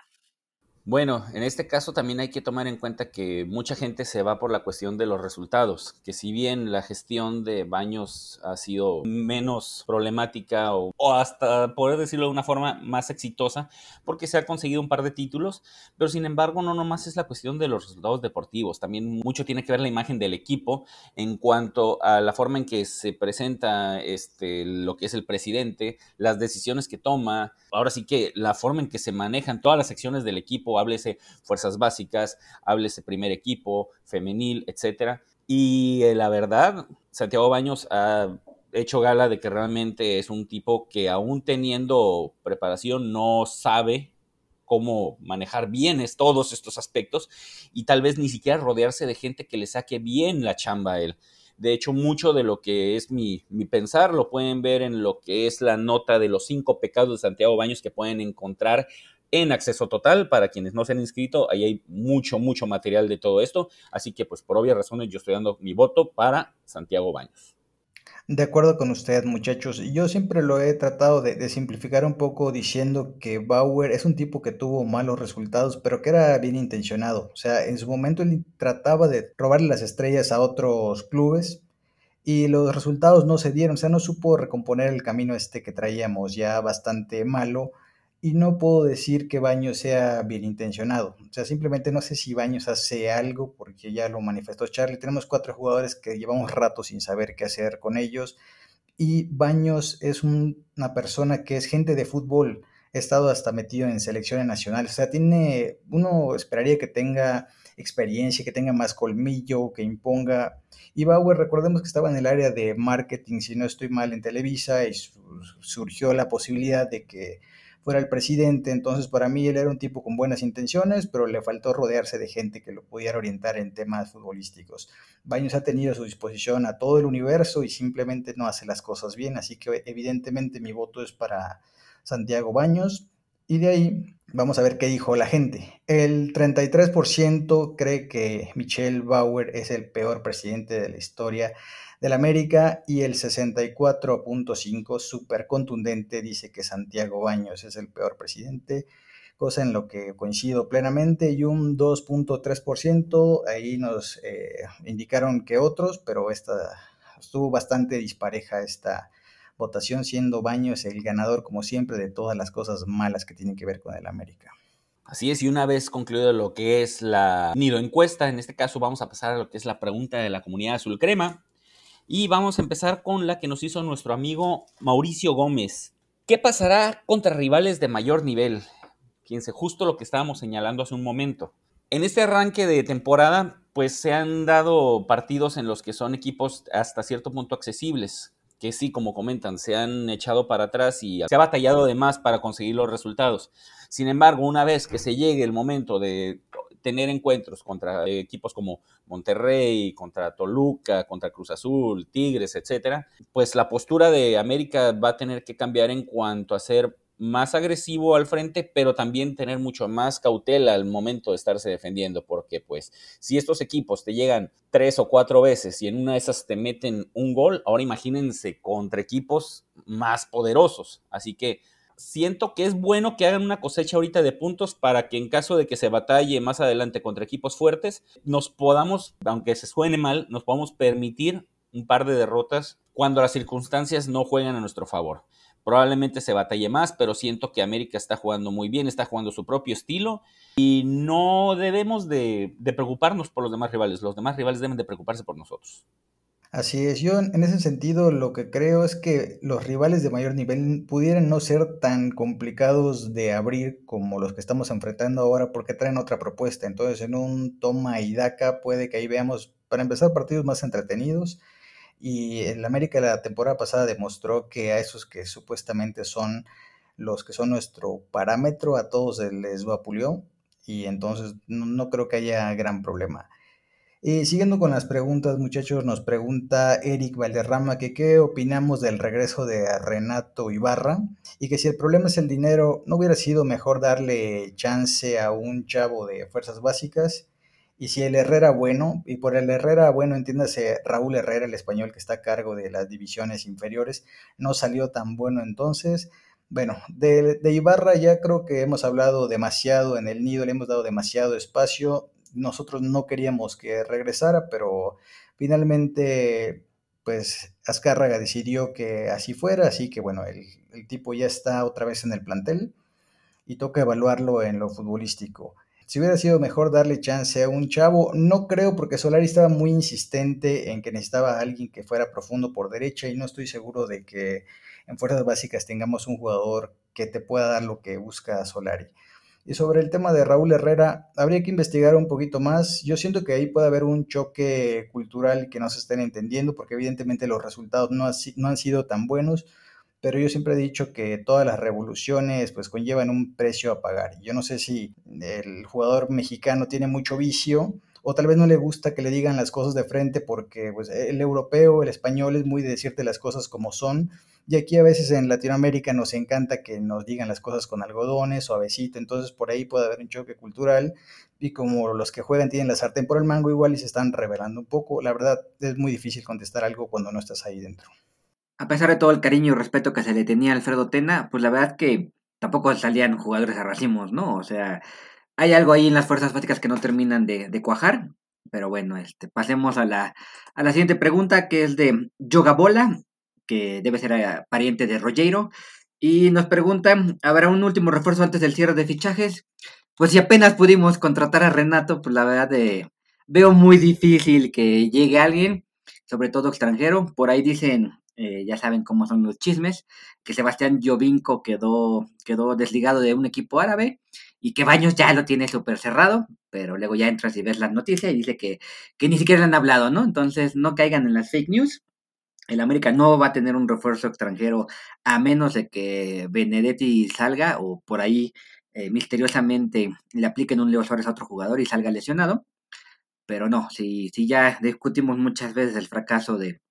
Bueno, en este caso también hay que tomar en cuenta que mucha gente se va por la cuestión de los resultados, que si bien la gestión de baños ha sido menos problemática o, hasta poder decirlo de una forma más exitosa, porque se ha conseguido un par de títulos, pero sin embargo no nomás es la cuestión de los resultados deportivos, también mucho tiene que ver la imagen del equipo en cuanto a la forma en que se presenta este, lo que es el presidente, las decisiones que toma, ahora sí que la forma en que se manejan todas las secciones del equipo háblese fuerzas básicas, háblese primer equipo, femenil, etcétera. Y eh, la verdad, Santiago Baños ha hecho gala de que realmente es un tipo que aún teniendo preparación no sabe cómo manejar bien todos estos aspectos y tal vez ni siquiera rodearse de gente que le saque bien la chamba a él. De hecho, mucho de lo que es mi, mi, pensar lo pueden ver en lo que es la nota de los cinco pecados de Santiago Baños que pueden encontrar en acceso total. Para quienes no se han inscrito, ahí hay mucho, mucho material de todo esto. Así que, pues, por obvias razones, yo estoy dando mi voto para Santiago Baños. De acuerdo con usted, muchachos. Yo siempre lo he tratado de, simplificar un poco diciendo que Bauer es un tipo que tuvo malos resultados, pero que era bien intencionado. O sea, en su momento él trataba de robarle las estrellas a otros clubes y los resultados no se dieron. O sea, no supo recomponer el camino este que traíamos ya bastante malo y no puedo decir que Baños sea bien intencionado. O sea, simplemente no sé si Baños hace algo, porque ya lo manifestó Charlie. Tenemos cuatro jugadores que llevamos rato sin saber qué hacer con ellos. Y Baños es una persona que es gente de fútbol. Ha estado hasta metido en selecciones nacionales. O sea, tiene, uno esperaría que tenga experiencia, que tenga más colmillo, que imponga. Y Bauer, recordemos que estaba en el área de marketing, si no estoy mal, en Televisa, y surgió la posibilidad de que fuera el presidente. Entonces, para mí él era un tipo con buenas intenciones, pero le faltó rodearse de gente que lo pudiera orientar en temas futbolísticos. Baños ha tenido a su disposición a todo el universo y simplemente no hace las cosas bien, así que evidentemente mi voto es para Santiago Baños. Y de ahí vamos a ver qué dijo la gente. El 33% cree que Michelle Bauer es el peor presidente de la historia del América y el 64.5 súper contundente dice que Santiago Baños es el peor presidente, cosa en lo que coincido plenamente y un 2.3% ahí nos eh, indicaron que otros, pero esta estuvo bastante dispareja esta votación siendo Baños el ganador como siempre de todas las cosas malas que tienen que ver con el América. Así es, y una vez concluido lo que es la nido encuesta, en este caso vamos a pasar a lo que es la pregunta de la comunidad azul crema. Y vamos a empezar con la que nos hizo nuestro amigo Mauricio Gómez. ¿Qué pasará contra rivales de mayor nivel? Fíjense, justo lo que estábamos señalando hace un momento. En este arranque de temporada, pues se han dado partidos en los que son equipos hasta cierto punto accesibles, que sí, como comentan, se han echado para atrás y se ha batallado de más para conseguir los resultados. Sin embargo, una vez que se llegue el momento de tener encuentros contra equipos como Monterrey, contra Toluca, contra Cruz Azul, Tigres, etcétera, pues la postura de América va a tener que cambiar en cuanto a ser más agresivo al frente, pero también tener mucho más cautela al momento de estarse defendiendo, porque pues si estos equipos te llegan tres o cuatro veces y en una de esas te meten un gol, ahora imagínense contra equipos más poderosos. Así que siento que es bueno que hagan una cosecha ahorita de puntos para que en caso de que se batalle más adelante contra equipos fuertes, nos podamos, aunque se suene mal, nos podamos permitir un par de derrotas cuando las circunstancias no juegan a nuestro favor. Probablemente se batalle más, pero siento que América está jugando muy bien, está jugando su propio estilo y no debemos de, preocuparnos por los demás rivales. Los demás rivales deben de preocuparse por nosotros. Así es, yo en ese sentido lo que creo es que los rivales de mayor nivel pudieran no ser tan complicados de abrir como los que estamos enfrentando ahora porque traen otra propuesta. Entonces en un toma y daca puede que ahí veamos, para empezar, partidos más entretenidos y el América la temporada pasada demostró que a esos que supuestamente son los que son nuestro parámetro, a todos les vapuleó y entonces no, creo que haya gran problema. Y siguiendo con las preguntas, muchachos, nos pregunta Eric Valderrama que qué opinamos del regreso de Renato Ibarra y que si el problema es el dinero, ¿no hubiera sido mejor darle chance a un chavo de fuerzas básicas? Y si el Herrera bueno, y por el Herrera bueno entiéndase Raúl Herrera, el español que está a cargo de las divisiones inferiores, no salió tan bueno entonces. Bueno, de, de, Ibarra ya creo que hemos hablado demasiado en el nido, le hemos dado demasiado espacio. Nosotros no queríamos que regresara, pero finalmente, pues Azcárraga decidió que así fuera, así que bueno, el, el tipo ya está otra vez en el plantel y toca evaluarlo en lo futbolístico. Si hubiera sido mejor darle chance a un chavo, no creo porque Solari estaba muy insistente en que necesitaba a alguien que fuera profundo por derecha y no estoy seguro de que en fuerzas básicas tengamos un jugador que te pueda dar lo que busca Solari. Y sobre el tema de Raúl Herrera, habría que investigar un poquito más. Yo siento que ahí puede haber un choque cultural que no se estén entendiendo porque evidentemente los resultados no, no han sido tan buenos pero yo siempre he dicho que todas las revoluciones pues conllevan un precio a pagar. Yo no sé si el jugador mexicano tiene mucho vicio o tal vez no le gusta que le digan las cosas de frente porque pues, el europeo, el español es muy de decirte las cosas como son. Y aquí a veces en Latinoamérica nos encanta que nos digan las cosas con algodones, suavecito, entonces por ahí puede haber un choque cultural y como los que juegan tienen la sartén por el mango igual y se están revelando un poco, la verdad es muy difícil contestar algo cuando no estás ahí dentro a pesar de todo el cariño y respeto que se le tenía a Alfredo Tena, pues la verdad que tampoco salían jugadores a racimos, ¿no? O sea, hay algo ahí en las fuerzas básicas que no terminan de, cuajar. Pero bueno, este, pasemos a la, a la siguiente pregunta, que es de Yogabola, que debe ser eh, pariente de Rogero. Y nos pregunta, ¿habrá un último refuerzo antes del cierre de fichajes? Pues si apenas pudimos contratar a Renato, pues la verdad de, veo muy difícil que llegue alguien, sobre todo extranjero. Por ahí dicen eh, ya saben cómo son los chismes, que Sebastián Jovinko quedó, quedó desligado de un equipo árabe y que Baños ya lo tiene súper cerrado, pero luego ya entras y ves las noticias y dice que, que ni siquiera le han hablado, ¿no? Entonces no caigan en las fake news. El América no va a tener un refuerzo extranjero a menos de que Benedetti salga o por ahí eh, misteriosamente le apliquen un Leo Suárez a otro jugador y salga lesionado. Pero no, si, si ya discutimos muchas veces el fracaso de,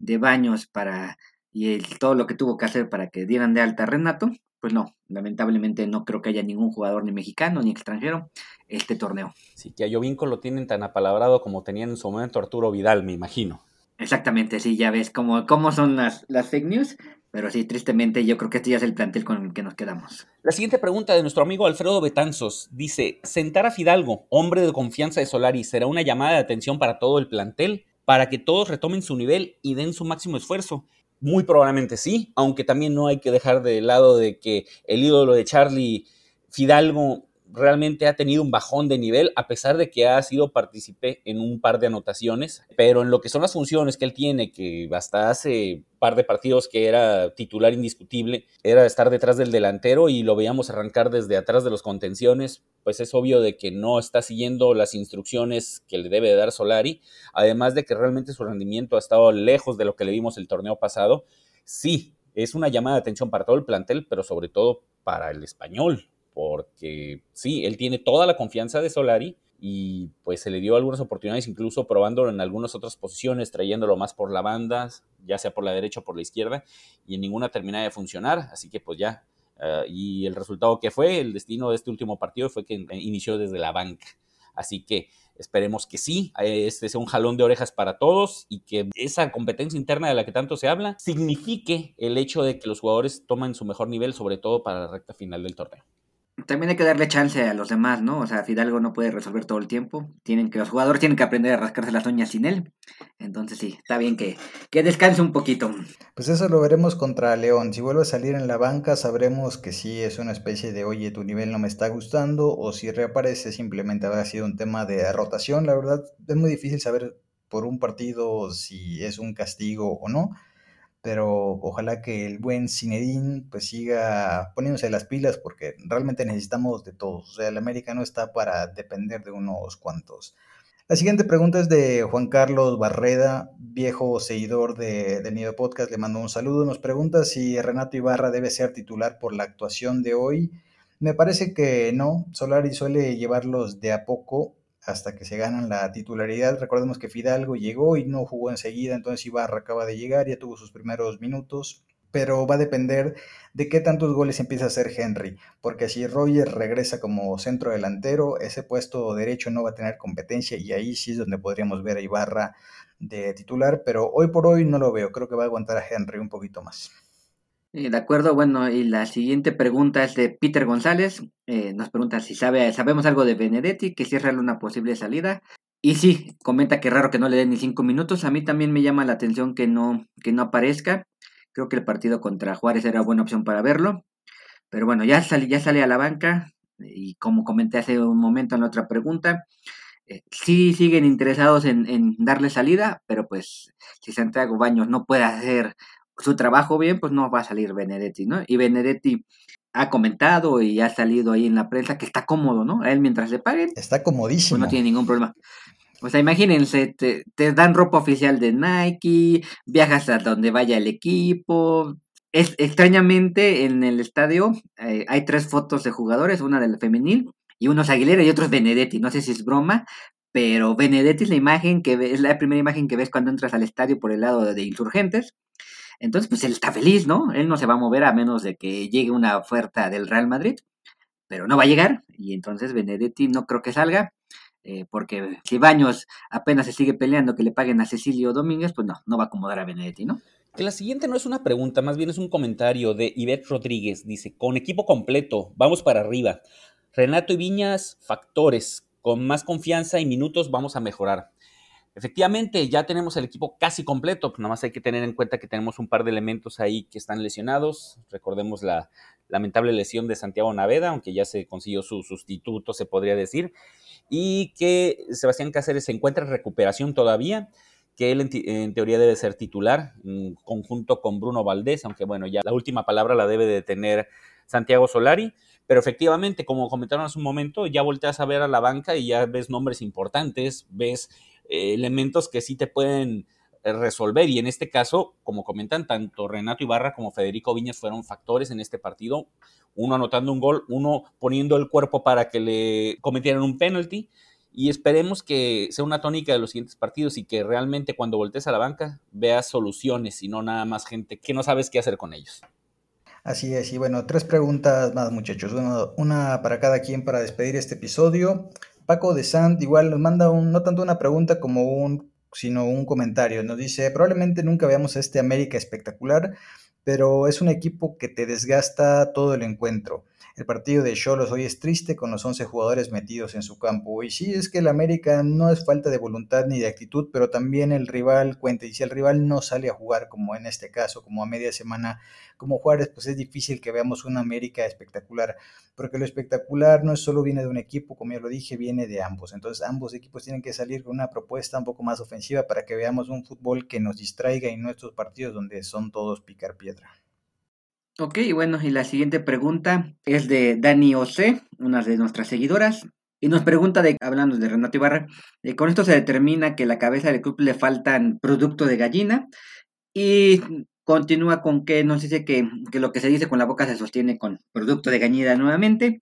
de Baños para y todo lo que tuvo que hacer para que dieran de alta a Renato, pues no, lamentablemente no creo que haya ningún jugador ni mexicano ni extranjero este torneo. Sí, que a Jovinko lo tienen tan apalabrado como tenían en su momento Arturo Vidal, me imagino. Exactamente, sí, ya ves cómo, cómo son las, las fake news, pero sí, tristemente yo creo que este ya es el plantel con el que nos quedamos. La siguiente pregunta de nuestro amigo Alfredo Betanzos dice, ¿sentar a Fidalgo, hombre de confianza de Solari, será una llamada de atención para todo el plantel? para que todos retomen su nivel y den su máximo esfuerzo? Muy probablemente sí, aunque también no hay que dejar de lado de que el ídolo de Charlie Fidalgo realmente ha tenido un bajón de nivel, a pesar de que ha sido partícipe en un par de anotaciones, pero en lo que son las funciones que él tiene, que hasta hace par de partidos que era titular indiscutible, era estar detrás del delantero y lo veíamos arrancar desde atrás de los contenciones, pues es obvio de que no está siguiendo las instrucciones que le debe dar Solari, además de que realmente su rendimiento ha estado lejos de lo que le vimos el torneo pasado. Sí, es una llamada de atención para todo el plantel, pero sobre todo para el español, porque sí, él tiene toda la confianza de Solari y pues se le dio algunas oportunidades, incluso probándolo en algunas otras posiciones, trayéndolo más por la banda, ya sea por la derecha o por la izquierda, y en ninguna termina de funcionar, así que pues ya. Eh, y el resultado que fue, el destino de este último partido fue que inició desde la banca. Así que esperemos que sí, este sea un jalón de orejas para todos y que esa competencia interna de la que tanto se habla signifique el hecho de que los jugadores tomen su mejor nivel, sobre todo para la recta final del torneo también hay que darle chance a los demás, ¿no? O sea, Fidalgo no puede resolver todo el tiempo. Tienen que, los jugadores tienen que aprender a rascarse las uñas sin él. Entonces sí, está bien que, que descanse un poquito. Pues eso lo veremos contra León. Si vuelve a salir en la banca, sabremos que sí es una especie de, oye, tu nivel no me está gustando. O si reaparece, simplemente habrá sido un tema de rotación. La verdad, es muy difícil saber por un partido si es un castigo o no pero ojalá que el buen Zinedine pues siga poniéndose las pilas porque realmente necesitamos de todos. O sea, el América no está para depender de unos cuantos. La siguiente pregunta es de Juan Carlos Barreda, viejo seguidor de, de Nido Podcast. Le mando un saludo. Nos pregunta si Renato Ibarra debe ser titular por la actuación de hoy. Me parece que no. Solari suele llevarlos de a poco hasta que se ganan la titularidad. Recordemos que Fidalgo llegó y no jugó enseguida, entonces Ibarra acaba de llegar, ya tuvo sus primeros minutos, pero va a depender de qué tantos goles empieza a hacer Henry, porque si Roger regresa como centro delantero, ese puesto derecho no va a tener competencia y ahí sí es donde podríamos ver a Ibarra de titular, pero hoy por hoy no lo veo, creo que va a aguantar a Henry un poquito más. Eh, de acuerdo, bueno, y la siguiente pregunta es de Peter González. Eh, nos pregunta si sabe, sabemos algo de Benedetti, que cierra una posible salida. Y sí, comenta que raro que no le den ni cinco minutos. A mí también me llama la atención que no, que no aparezca. Creo que el partido contra Juárez era buena opción para verlo. Pero bueno, ya sale, ya sale a la banca. Y como comenté hace un momento en la otra pregunta, eh, sí siguen interesados en, en, darle salida, pero pues si Santiago Baños no puede hacer su trabajo bien, pues no va a salir Benedetti, ¿no? Y Benedetti ha comentado y ha salido ahí en la prensa que está cómodo, ¿no? A él mientras le paguen. Está comodísimo. Pues no tiene ningún problema. O sea, imagínense, te, dan ropa oficial de Nike, viajas a donde vaya el equipo. Es, extrañamente, en el estadio eh, hay tres fotos de jugadores, una del femenil y uno es Aguilera y otro es Benedetti. No sé si es broma, pero Benedetti es la imagen que es la primera imagen que ves cuando entras al estadio por el lado de Insurgentes. Entonces, pues él está feliz, ¿no? Él no se va a mover a menos de que llegue una oferta del Real Madrid, pero no va a llegar y entonces Benedetti no creo que salga. Eh, porque si Baños apenas se sigue peleando que le paguen a Cecilio Domínguez, pues no, no va a acomodar a Benedetti, ¿no? Que la siguiente no es una pregunta, más bien es un comentario de Ivette Rodríguez. Dice, con equipo completo, vamos para arriba. Renato y Viñas, factores. Con más confianza y minutos vamos a mejorar. Efectivamente, ya tenemos el equipo casi completo, pues nada más hay que tener en cuenta que tenemos un par de elementos ahí que están lesionados. Recordemos la lamentable lesión de Santiago Naveda, aunque ya se consiguió su sustituto, se podría decir, y que Sebastián Cáceres se encuentra en recuperación todavía, que él en, teoría debe ser titular, en conjunto con Bruno Valdés, aunque bueno, ya la última palabra la debe de tener Santiago Solari. Pero efectivamente, como comentaron hace un momento, ya volteas a ver a la banca y ya ves nombres importantes, ves eh, elementos que sí te pueden eh, resolver. Y en este caso, como comentan, tanto Renato Ibarra como Federico Viñas fueron factores en este partido. Uno anotando un gol, uno poniendo el cuerpo para que le cometieran un penalty. Y esperemos que sea una tónica de los siguientes partidos y que realmente cuando voltees a la banca veas soluciones y no nada más gente que no sabes qué hacer con ellos. Así es, y bueno, tres preguntas más muchachos, una para cada quien para despedir este episodio. Paco de Sant igual nos manda un, no tanto una pregunta como un, sino un comentario. Nos dice, probablemente nunca veamos este América espectacular, pero es un equipo que te desgasta todo el encuentro. El partido de Cholos hoy es triste con los 11 jugadores metidos en su campo. Y sí, es que el América no es falta de voluntad ni de actitud, pero también el rival cuenta. Y si el rival no sale a jugar, como en este caso, como a media semana, como Juárez, pues es difícil que veamos una América espectacular. Porque lo espectacular no solo viene de un equipo, como ya lo dije, viene de ambos. Entonces ambos equipos tienen que salir con una propuesta un poco más ofensiva para que veamos un fútbol que nos distraiga en nuestros partidos donde son todos picar piedra. Ok, bueno, y la siguiente pregunta es de Dani Ose, una de nuestras seguidoras, y nos pregunta, de, hablando de Renato Ibarra, con esto se determina que la cabeza del club le faltan producto de gallina, y continúa con que nos dice que, que, lo que se dice con la boca se sostiene con producto de gallina nuevamente,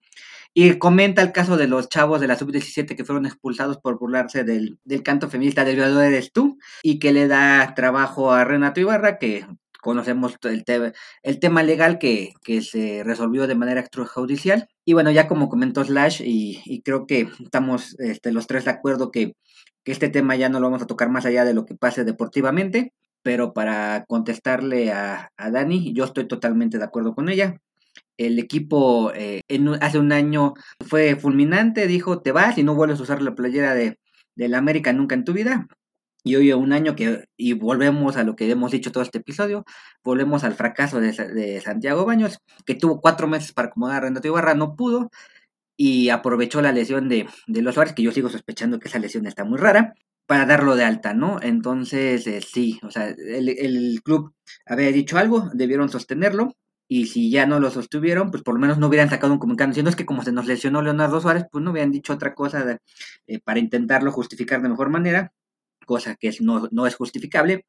y comenta el caso de los chavos de la sub-17 que fueron expulsados por burlarse del, del canto feminista del violador eres tú, y que le da trabajo a Renato Ibarra, que conocemos el, el tema legal que, se resolvió de manera extrajudicial. Y bueno, ya como comentó Slash, y, creo que estamos este, los tres de acuerdo que, este tema ya no lo vamos a tocar más allá de lo que pase deportivamente, pero para contestarle a, Dani, yo estoy totalmente de acuerdo con ella. El equipo eh, en, hace un año fue fulminante, dijo, te vas y no vuelves a usar la playera de, de la América nunca en tu vida. Y hoy un año que, y volvemos a lo que hemos dicho todo este episodio, volvemos al fracaso de, Santiago Baños, que tuvo cuatro meses para acomodar a Renato Ibarra, no pudo, y aprovechó la lesión de, de los Suárez, que yo sigo sospechando que esa lesión está muy rara, para darlo de alta, ¿no? Entonces, eh, sí, o sea, el, el, club había dicho algo, debieron sostenerlo, y si ya no lo sostuvieron, pues por lo menos no hubieran sacado un comunicado diciendo es que como se nos lesionó Leonardo Suárez, pues no hubieran dicho otra cosa eh, para intentarlo justificar de mejor manera cosa que no, no, es justificable,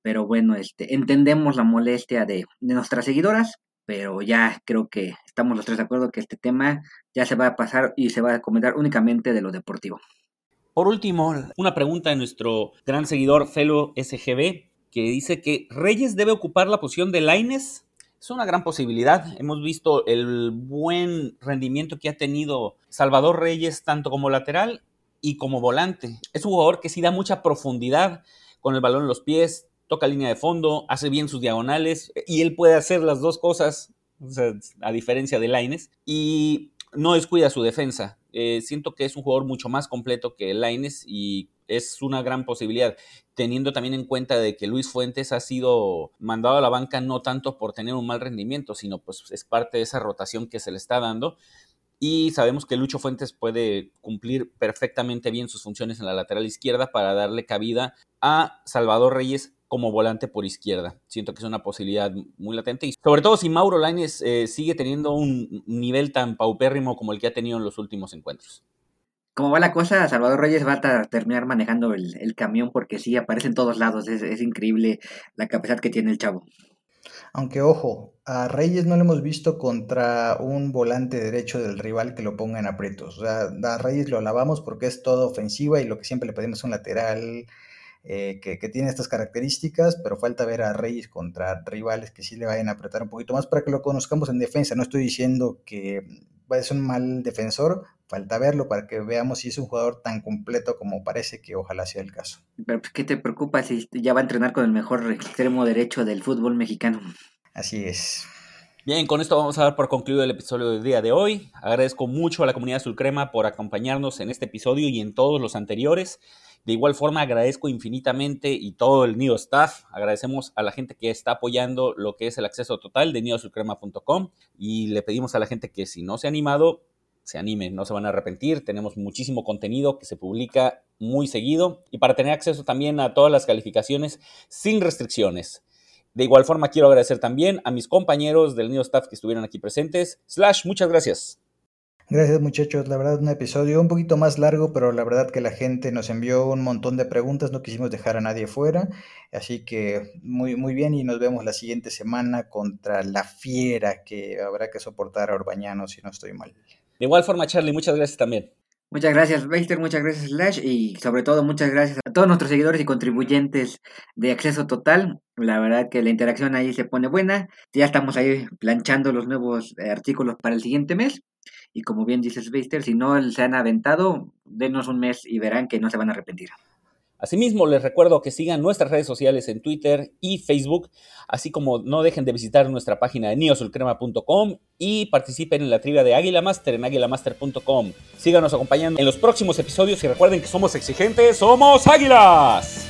pero bueno, este, entendemos la molestia de, de nuestras seguidoras, pero ya creo que estamos los tres de acuerdo que este tema ya se va a pasar y se va a comentar únicamente de lo deportivo. Por último, una pregunta de nuestro gran seguidor Felo SGB, que dice que Reyes debe ocupar la posición de Laines. Es una gran posibilidad. Hemos visto el buen rendimiento que ha tenido Salvador Reyes tanto como lateral y como volante. Es un jugador que sí da mucha profundidad con el balón en los pies, toca línea de fondo, hace bien sus diagonales y él puede hacer las dos cosas, a diferencia de Laines, y no descuida su defensa. Eh, siento que es un jugador mucho más completo que Laines y es una gran posibilidad, teniendo también en cuenta de que Luis Fuentes ha sido mandado a la banca no tanto por tener un mal rendimiento, sino pues es parte de esa rotación que se le está dando y sabemos que Lucho Fuentes puede cumplir perfectamente bien sus funciones en la lateral izquierda para darle cabida a Salvador Reyes como volante por izquierda. Siento que es una posibilidad muy latente y sobre todo si Mauro Lainez eh, sigue teniendo un nivel tan paupérrimo como el que ha tenido en los últimos encuentros. Como va la cosa, Salvador Reyes va a terminar manejando el, camión porque sí, aparece en todos lados. es increíble la capacidad que tiene el chavo. Aunque ojo, a Reyes no lo hemos visto contra un volante derecho del rival que lo ponga en aprietos. O sea, a Reyes lo alabamos porque es todo ofensiva y lo que siempre le pedimos es un lateral eh, que, tiene estas características, pero falta ver a Reyes contra rivales que sí le vayan a apretar un poquito más para que lo conozcamos en defensa. No estoy diciendo que ser un mal defensor, falta verlo para que veamos si es un jugador tan completo como parece que ojalá sea el caso. Pero pues, ¿qué te preocupa si ya va a entrenar con el mejor extremo derecho del fútbol mexicano? Así es. Bien, con esto vamos a dar por concluido el episodio del día de hoy. Agradezco mucho a la comunidad Sulcrema por acompañarnos en este episodio y en todos los anteriores. De igual forma, agradezco infinitamente y todo el Nido Staff. Agradecemos a la gente que está apoyando lo que es el acceso total de nidosulcrema.com y le pedimos a la gente que si no se ha animado, se animen, no se van a arrepentir. Tenemos muchísimo contenido que se publica muy seguido y para tener acceso también a todas las calificaciones sin restricciones. De igual forma, quiero agradecer también a mis compañeros del Nido Staff que estuvieron aquí presentes. Slash, muchas gracias. Gracias muchachos, la verdad un episodio un poquito más largo, pero la verdad que la gente nos envió un montón de preguntas, no quisimos dejar a nadie fuera, así que muy, muy bien y nos vemos la siguiente semana contra la fiera que habrá que soportar a Orbañano si no estoy mal. De igual forma, Charlie, muchas gracias también. Muchas gracias, Baxter, muchas gracias, Slash, y sobre todo muchas gracias a todos nuestros seguidores y contribuyentes de Acceso Total. La verdad que la interacción ahí se pone buena. Ya estamos ahí planchando los nuevos eh, artículos para el siguiente mes. Y como bien dices, Baxter, si no se han aventado, denos un mes y verán que no se van a arrepentir. Asimismo, les recuerdo que sigan nuestras redes sociales en Twitter y Facebook, así como no dejen de visitar nuestra página de neosulcrema.com y participen en la trivia de Águila Master en águilamaster.com. Síganos acompañando en los próximos episodios y recuerden que somos exigentes, somos águilas.